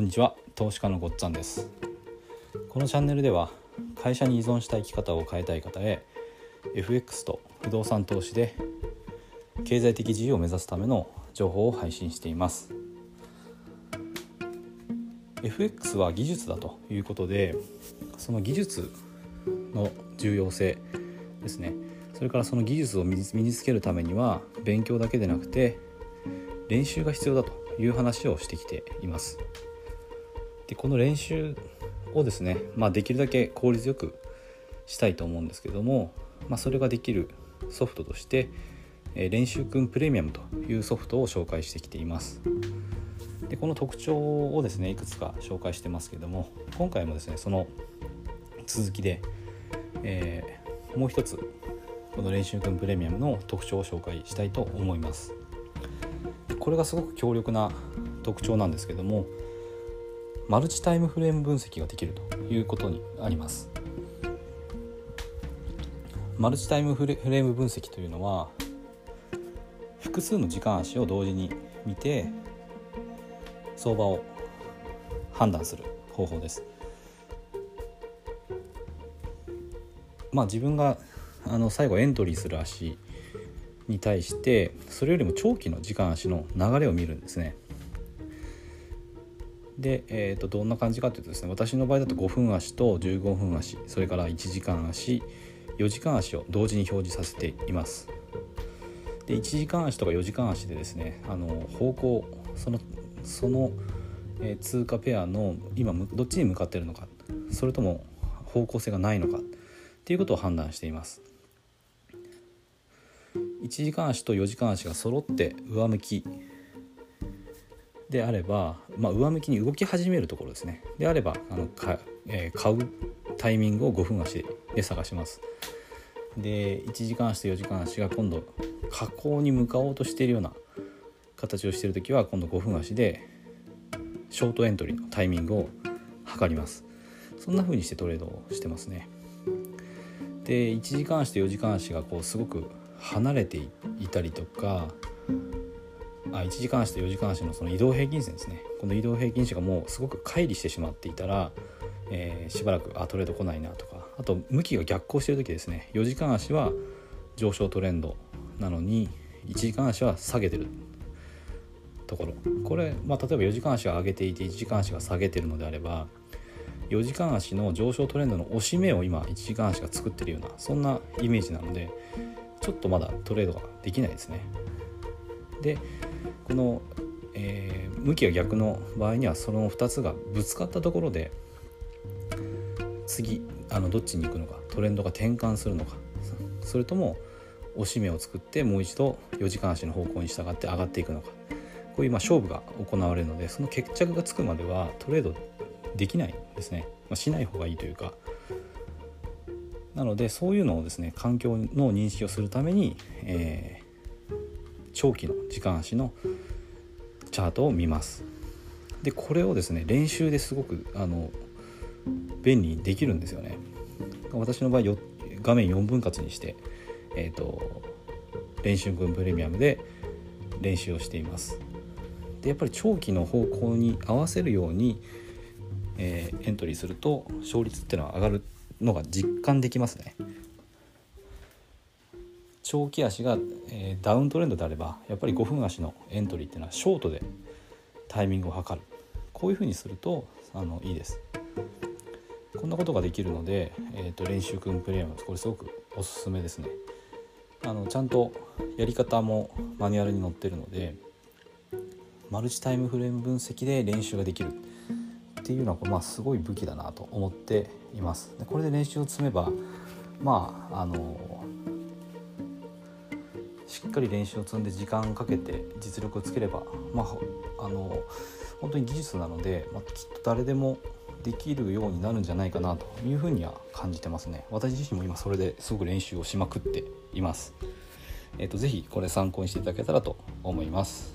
こんにちは。投資家のごっつぁんです。このチャンネルでは会社に依存した生き方を変えたい方へ FX と不動産投資で経済的自由を目指すための情報を配信しています。FX は技術だということでその技術の重要性ですね。それからその技術を身につけるためには勉強だけでなくて練習が必要だという話をしてきています。でこの練習をですね、まあ、できるだけ効率よくしたいと思うんですけども、まあ、それができるソフトとして練習くんプレミアムというソフトを紹介してきています。でこの特徴をですねいくつか紹介してますけども今回もですねその続きで、えー、もう一つこの練習くんプレミアムの特徴を紹介したいと思います。これがすごく強力な特徴なんですけどもマルチタイムフレーム分析ができるということにありますマルチタイムフレーム分析というのは複数の時間足を同時に見て相場を判断する方法ですまあ自分があの最後エントリーする足に対してそれよりも長期の時間足の流れを見るんですね。で、えー、とどんな感じかというとですね私の場合だと5分足と15分足それから1時間足4時間足を同時に表示させています。で1時間足とか4時間足でですねあの方向そのその、えー、通貨ペアの今どっちに向かってるのかそれとも方向性がないのかっていうことを判断しています。1時間足と4時間足が揃って上向きであれば、まあ、上向きに動き始めるところですね。であればあのか、えー、買うタイミングを5分足で探します。で1時間足と4時間足が今度下降に向かおうとしているような形をしている時は今度5分足でショートエントリーのタイミングを測ります。そんな風にしてトレードをしてますね。で1時間足と4時間足がこうすごく離れていたりとかあ1時間足と4時間足のその移動平均線ですね。この移動平均線がもうすごく乖離してしまっていたら、えー、しばらくあトレード来ないなとか。あと向きが逆行してる時ですね。4時間足は上昇トレンドなのに1時間足は下げてる。ところ。これ、まあ、例えば4時間足が上げていて1時間足が下げてるのであれば4時間足の上昇トレンドの押し目を今1時間足が作ってるようなそんなイメージなのでちょっとまだトレードができないですね。でこの、えー、向きが逆の場合にはその2つがぶつかったところで次あのどっちに行くのかトレンドが転換するのかそれとも押し目を作ってもう一度4時間足の方向に従って上がっていくのかこういうま勝負が行われるのでその決着がつくまではトレードできないですね、まあ、しない方がいいというか。なのでそういうのをですね環境の認識をするために、え、長期の時間足のチャートを見ます。でこれをですね練習ですごくあの便利にできるんですよね。私の場合画面4分割にして、えーと、練習群プレミアムで練習をしています。でやっぱり長期の方向に合わせるように、えー、エントリーすると勝率っていうのは上がるのが実感できますね。長期足が、えー、ダウントレンドであればやっぱり5分足のエントリーっていうのはショートでタイミングを測る。こういうふうにするとあのいいです。こんなことができるので、えーと、練習くんプレイヤーこれすごくおすすめですね。あのちゃんとやり方もマニュアルに載ってるのでマルチタイムフレーム分析で練習ができる。っていうのは、まあ、すごい武器だなと思っています。でこれで練習を積めばまああのしっかり練習を積んで時間かけて実力をつければまああの本当に技術なので、まあ、きっと誰でもできるようになるんじゃないかなというふうには感じてますね。私自身も今それですごく練習をしまくっています。えっ、ー、と是非これ参考にしていただけたらと思います。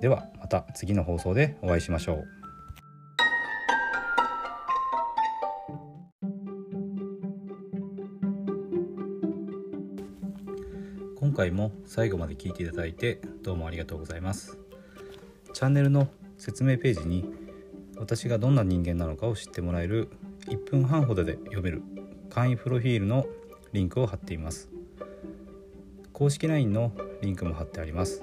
ではまた次の放送でお会いしましょう。今回も最後まで聞いていただいてどうもありがとうございます。チャンネルの説明ページに私がどんな人間なのかを知ってもらえる1分半ほどで読める簡易プロフィールのリンクを貼っています。公式 LINE のリンクも貼ってあります。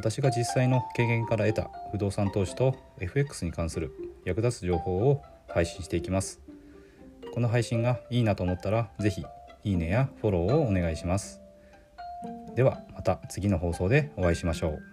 私が実際の経験から得た不動産投資と FX に関する役立つ情報を配信していきます。この配信がいいなと思ったら是非いいねやフォローをお願いします。ではまた次の放送でお会いしましょう。